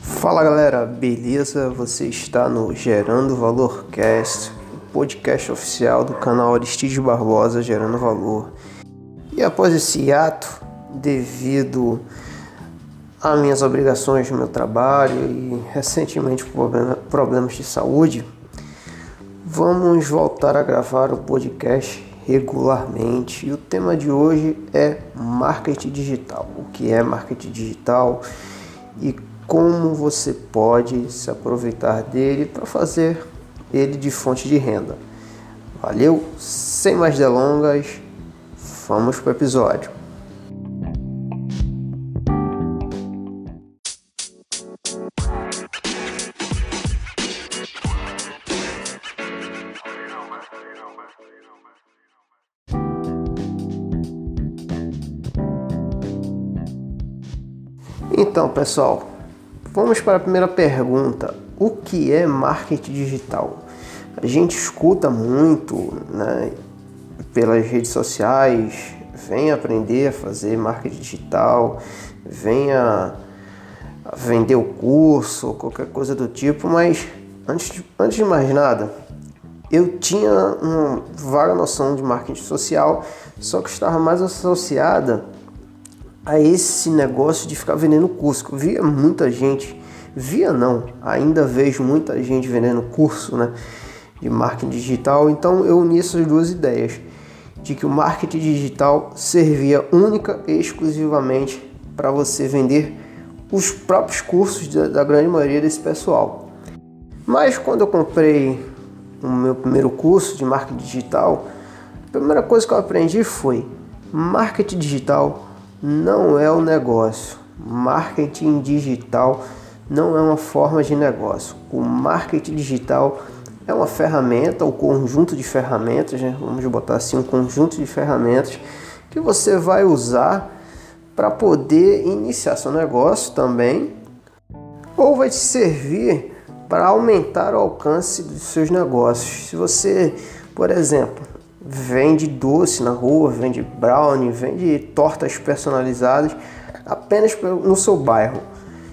Fala galera, beleza? Você está no Gerando Valor Cast, podcast oficial do canal Aristides Barbosa Gerando Valor. E após esse ato, devido a minhas obrigações meu trabalho e recentemente problemas de saúde, vamos voltar a gravar o podcast regularmente. E o tema de hoje é marketing digital. O que é marketing digital e como você pode se aproveitar dele para fazer ele de fonte de renda. Valeu? Sem mais delongas, vamos para o episódio. Então, pessoal, Vamos para a primeira pergunta: o que é marketing digital? A gente escuta muito né, pelas redes sociais, vem aprender a fazer marketing digital, venha vender o curso, qualquer coisa do tipo, mas antes de, antes de mais nada, eu tinha uma vaga noção de marketing social, só que estava mais associada a esse negócio de ficar vendendo curso. Via muita gente, via não, ainda vejo muita gente vendendo curso né, de marketing digital. Então eu uni essas duas ideias, de que o marketing digital servia única e exclusivamente para você vender os próprios cursos da, da grande maioria desse pessoal. Mas quando eu comprei o meu primeiro curso de marketing digital, a primeira coisa que eu aprendi foi marketing digital não é o um negócio. Marketing digital não é uma forma de negócio. O marketing digital é uma ferramenta, um conjunto de ferramentas, né? vamos botar assim, um conjunto de ferramentas que você vai usar para poder iniciar seu negócio também, ou vai te servir para aumentar o alcance dos seus negócios. Se você, por exemplo, vende doce na rua, vende brownie, vende tortas personalizadas apenas no seu bairro.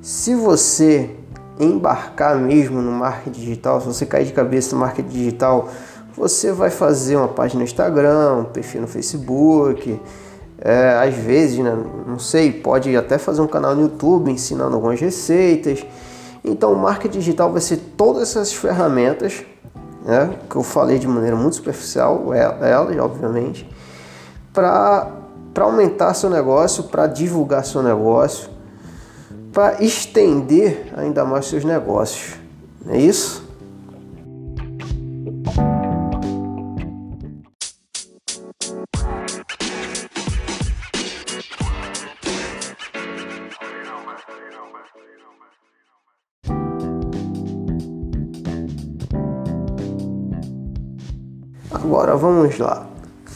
Se você embarcar mesmo no marketing digital, se você cair de cabeça no marketing digital, você vai fazer uma página no Instagram, um perfil no Facebook, é, às vezes, né, não sei, pode até fazer um canal no YouTube ensinando algumas receitas. Então, o marketing digital vai ser todas essas ferramentas né, que eu falei de maneira muito superficial, elas, obviamente, para aumentar seu negócio, para divulgar seu negócio, para estender ainda mais seus negócios. Não é isso? Agora vamos lá.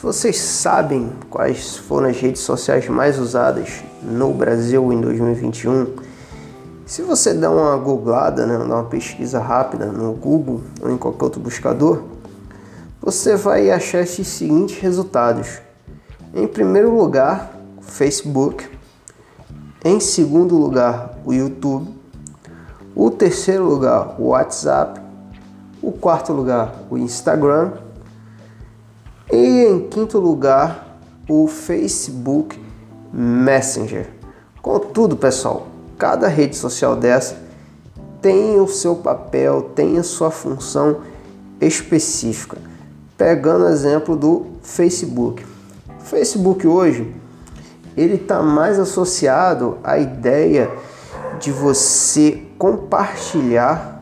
Vocês sabem quais foram as redes sociais mais usadas no Brasil em 2021? Se você dá uma googlada, né, dá uma pesquisa rápida no Google ou em qualquer outro buscador, você vai achar esses seguintes resultados. Em primeiro lugar, Facebook. Em segundo lugar, o YouTube. O terceiro lugar, o WhatsApp. O quarto lugar, o Instagram e em quinto lugar, o Facebook Messenger. Contudo, pessoal, cada rede social dessa tem o seu papel, tem a sua função específica. Pegando o exemplo do Facebook. O Facebook hoje ele está mais associado à ideia de você compartilhar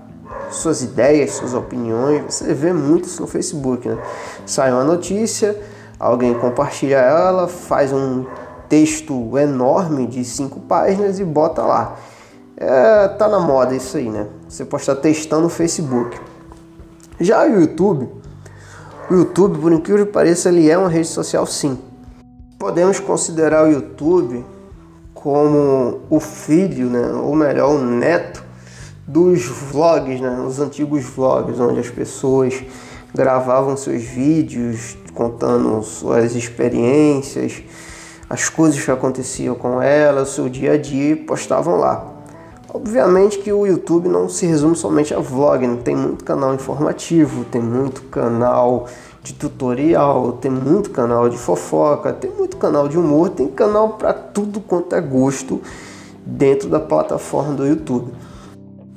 suas ideias, suas opiniões. Você vê muito isso no Facebook, né? Sai uma notícia, alguém compartilha ela, faz um texto enorme de cinco páginas e bota lá. É, tá na moda isso aí, né? Você estar testando no Facebook. Já o YouTube, o YouTube, por incrível que pareça, ele é uma rede social sim. Podemos considerar o YouTube como o filho, né? ou melhor, o neto dos vlogs, né? Os antigos vlogs, onde as pessoas gravavam seus vídeos contando suas experiências, as coisas que aconteciam com elas, seu dia a dia e postavam lá. Obviamente que o YouTube não se resume somente a vlog, né? tem muito canal informativo, tem muito canal de tutorial, tem muito canal de fofoca, tem muito canal de humor, tem canal para tudo quanto é gosto dentro da plataforma do YouTube.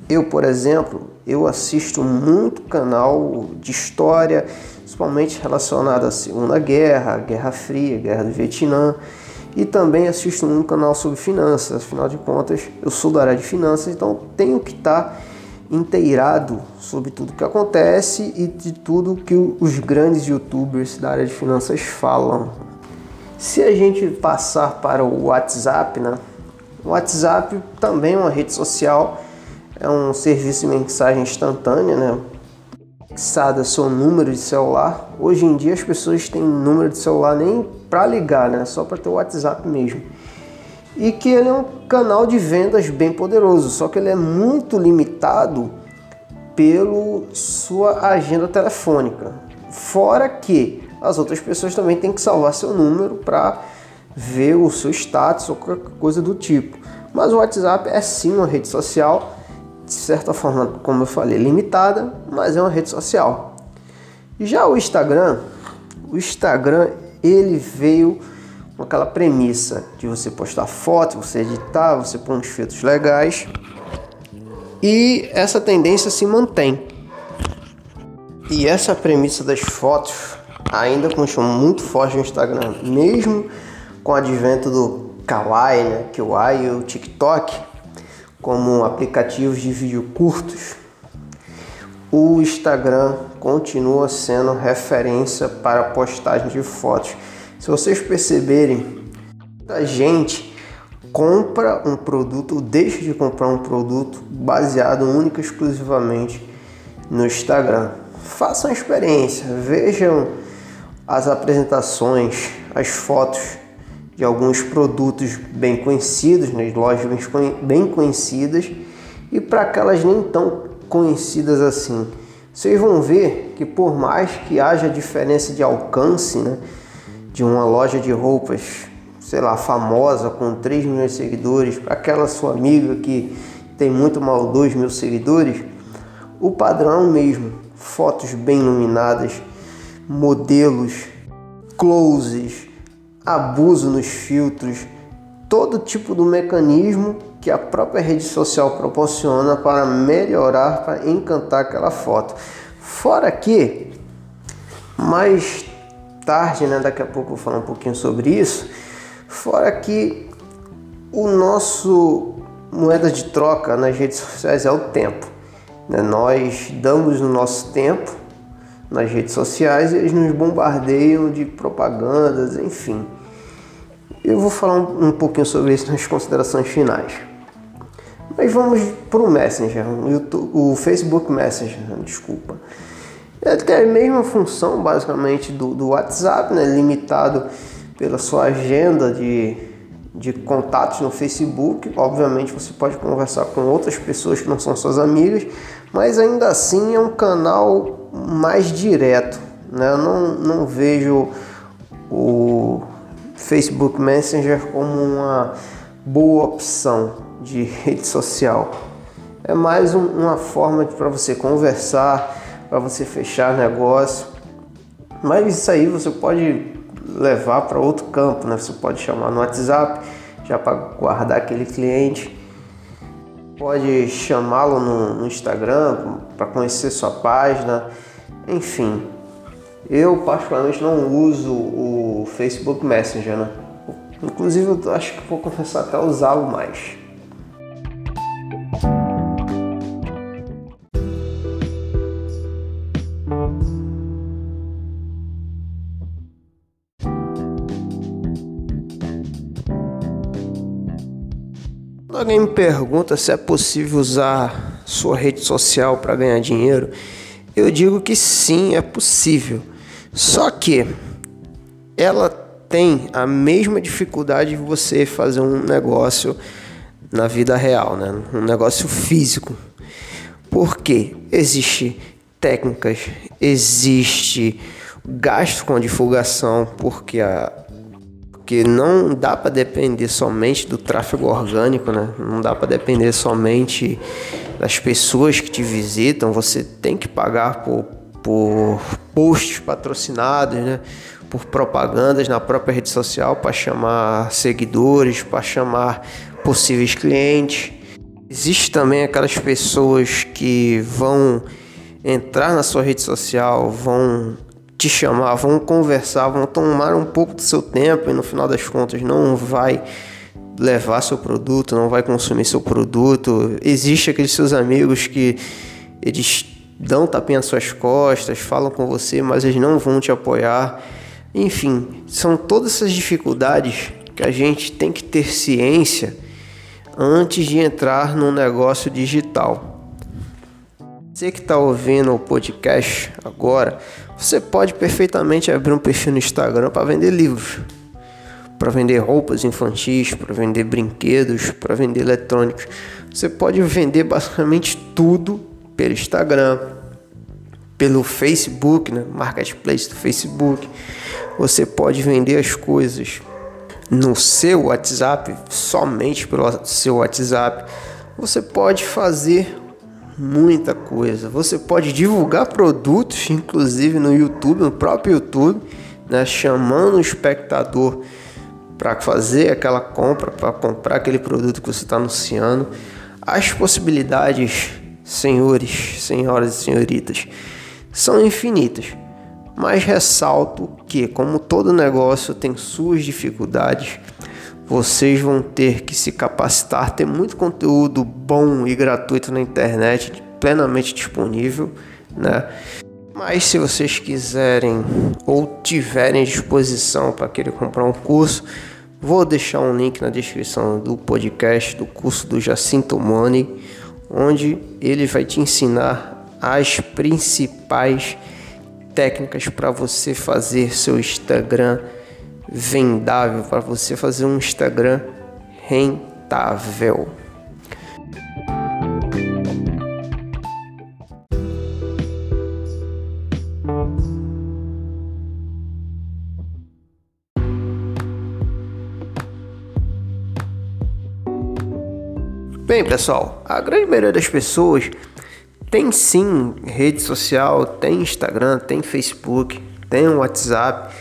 Eu, por exemplo, eu assisto muito canal de história, principalmente relacionado à Segunda Guerra, Guerra Fria, Guerra do Vietnã, e também assisto um canal sobre finanças. Afinal de contas, eu sou da área de finanças, então tenho que estar inteirado sobre tudo que acontece e de tudo que os grandes youtubers da área de finanças falam. Se a gente passar para o WhatsApp, né? O WhatsApp também é uma rede social é um serviço de mensagem instantânea, né? Fixada seu número de celular. Hoje em dia as pessoas têm número de celular nem para ligar, né? Só para ter o WhatsApp mesmo. E que ele é um canal de vendas bem poderoso, só que ele é muito limitado pelo sua agenda telefônica. Fora que as outras pessoas também têm que salvar seu número para ver o seu status ou qualquer coisa do tipo. Mas o WhatsApp é sim uma rede social de certa forma, como eu falei, limitada, mas é uma rede social. Já o Instagram, o Instagram ele veio com aquela premissa de você postar foto, você editar, você pôr uns filtros legais. E essa tendência se mantém. E essa premissa das fotos ainda continua muito forte no Instagram, mesmo com o advento do Kawaii, né, Kawaii e o TikTok como aplicativos de vídeo curtos, o Instagram continua sendo referência para postagem de fotos. Se vocês perceberem, a gente compra um produto deixa de comprar um produto baseado única e exclusivamente no Instagram. Façam a experiência, vejam as apresentações, as fotos de alguns produtos bem conhecidos, nas né, lojas bem conhecidas, e para aquelas nem tão conhecidas assim. Vocês vão ver que por mais que haja diferença de alcance, né, de uma loja de roupas, sei lá, famosa com 3 mil seguidores, para aquela sua amiga que tem muito mal 2 mil seguidores, o padrão mesmo. Fotos bem iluminadas, modelos, closes, abuso nos filtros, todo tipo do mecanismo que a própria rede social proporciona para melhorar, para encantar aquela foto. Fora que, mais tarde, né, daqui a pouco eu vou falar um pouquinho sobre isso, fora que o nosso moeda de troca nas redes sociais é o tempo. Né? Nós damos o nosso tempo nas redes sociais e eles nos bombardeiam de propagandas, enfim. Eu vou falar um, um pouquinho sobre isso nas considerações finais. Mas vamos para o Messenger, o, Facebook Messenger, desculpa. Ele tem a mesma função basicamente do, do WhatsApp, né? limitado pela sua agenda de, de contatos no Facebook. Obviamente você pode conversar com outras pessoas que não são suas amigas, mas ainda assim é um canal mais direto. Né? Eu não, não vejo o Facebook Messenger como uma boa opção de rede social. É mais um, uma forma para você conversar, para você fechar negócio. Mas isso aí você pode levar para outro campo, né? Você pode chamar no WhatsApp já para guardar aquele cliente pode chamá-lo no, no Instagram para conhecer sua página, enfim. Eu particularmente não uso o Facebook Messenger, né? Inclusive eu acho que vou começar até a usá-lo mais. Alguém me pergunta se é possível usar sua rede social para ganhar dinheiro, eu digo que sim, é possível. Só que ela tem a mesma dificuldade de você fazer um negócio na vida real, né? Um negócio físico. Porque existe técnicas, existe gasto com divulgação, porque a porque não dá para depender somente do tráfego orgânico, né? Não dá para depender somente das pessoas que te visitam. Você tem que pagar por, por posts patrocinados, né? Por propagandas na própria rede social para chamar seguidores, para chamar possíveis clientes. Existe também aquelas pessoas que vão entrar na sua rede social, vão te chamar, vão conversar, vão tomar um pouco do seu tempo e no final das contas não vai levar seu produto, não vai consumir seu produto. Existe aqueles seus amigos que eles dão tapinha nas suas costas, falam com você, mas eles não vão te apoiar. Enfim, são todas essas dificuldades que a gente tem que ter ciência antes de entrar num negócio digital. Você que está ouvindo o podcast agora, você pode perfeitamente abrir um perfil no Instagram para vender livros, para vender roupas infantis, para vender brinquedos, para vender eletrônicos. Você pode vender basicamente tudo pelo Instagram, pelo Facebook, né? marketplace do Facebook. Você pode vender as coisas no seu WhatsApp, somente pelo seu WhatsApp. Você pode fazer muita coisa. Você pode divulgar produtos, inclusive no YouTube, no próprio YouTube, né, chamando o espectador para fazer aquela compra, para comprar aquele produto que você está anunciando. As possibilidades, senhores, senhoras e senhoritas, são infinitas. Mas ressalto que, como todo negócio tem suas dificuldades, vocês vão ter que se capacitar, ter muito conteúdo bom e gratuito na internet, plenamente disponível, né? Mas se vocês quiserem ou tiverem disposição para querer comprar um curso, vou deixar um link na descrição do podcast do curso do Jacinto Money, onde ele vai te ensinar as principais técnicas para você fazer seu Instagram vendável para você fazer um Instagram rentável. Bem, pessoal, a grande maioria das pessoas tem sim rede social, tem Instagram, tem Facebook, tem WhatsApp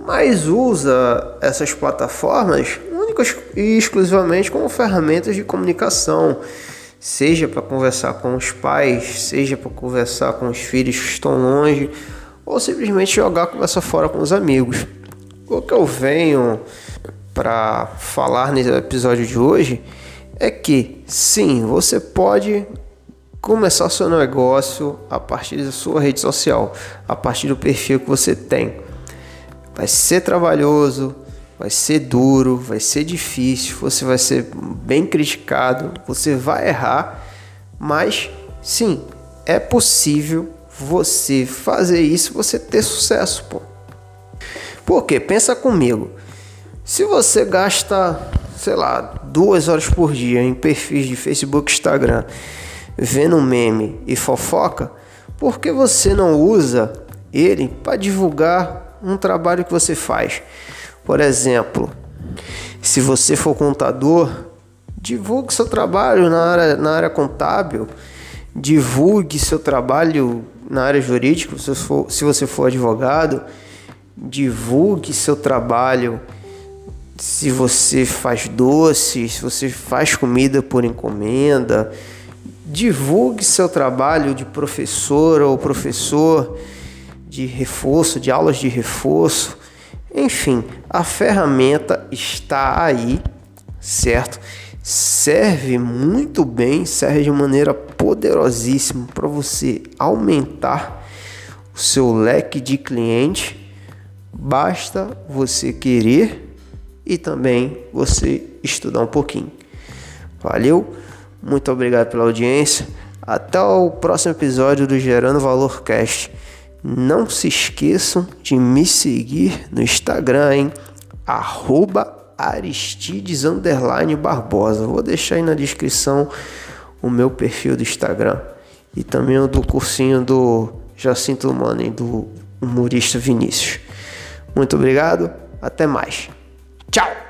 mas usa essas plataformas únicas e exclusivamente como ferramentas de comunicação, seja para conversar com os pais, seja para conversar com os filhos que estão longe, ou simplesmente jogar conversa fora com os amigos. O que eu venho para falar nesse episódio de hoje é que sim, você pode começar seu negócio a partir da sua rede social, a partir do perfil que você tem. Vai ser trabalhoso, vai ser duro, vai ser difícil, você vai ser bem criticado, você vai errar, mas sim, é possível você fazer isso, você ter sucesso, pô. Porque pensa comigo, se você gasta, sei lá, duas horas por dia em perfis de Facebook, Instagram, vendo meme e fofoca, por que você não usa ele para divulgar um trabalho que você faz. Por exemplo, se você for contador, divulgue seu trabalho na área, na área contábil, divulgue seu trabalho na área jurídica, se, for, se você for advogado, divulgue seu trabalho se você faz doces, se você faz comida por encomenda, divulgue seu trabalho de professor ou professor de reforço, de aulas de reforço. Enfim, a ferramenta está aí, certo? Serve muito bem, serve de maneira poderosíssima para você aumentar o seu leque de cliente. Basta você querer e também você estudar um pouquinho. Valeu? Muito obrigado pela audiência. Até o próximo episódio do Gerando Valor Cast. Não se esqueçam de me seguir no Instagram, hein? Arroba Aristides Barbosa. Vou deixar aí na descrição o meu perfil do Instagram. e também o do cursinho do Jacinto e do humorista Vinícius. Muito obrigado, até mais. Tchau!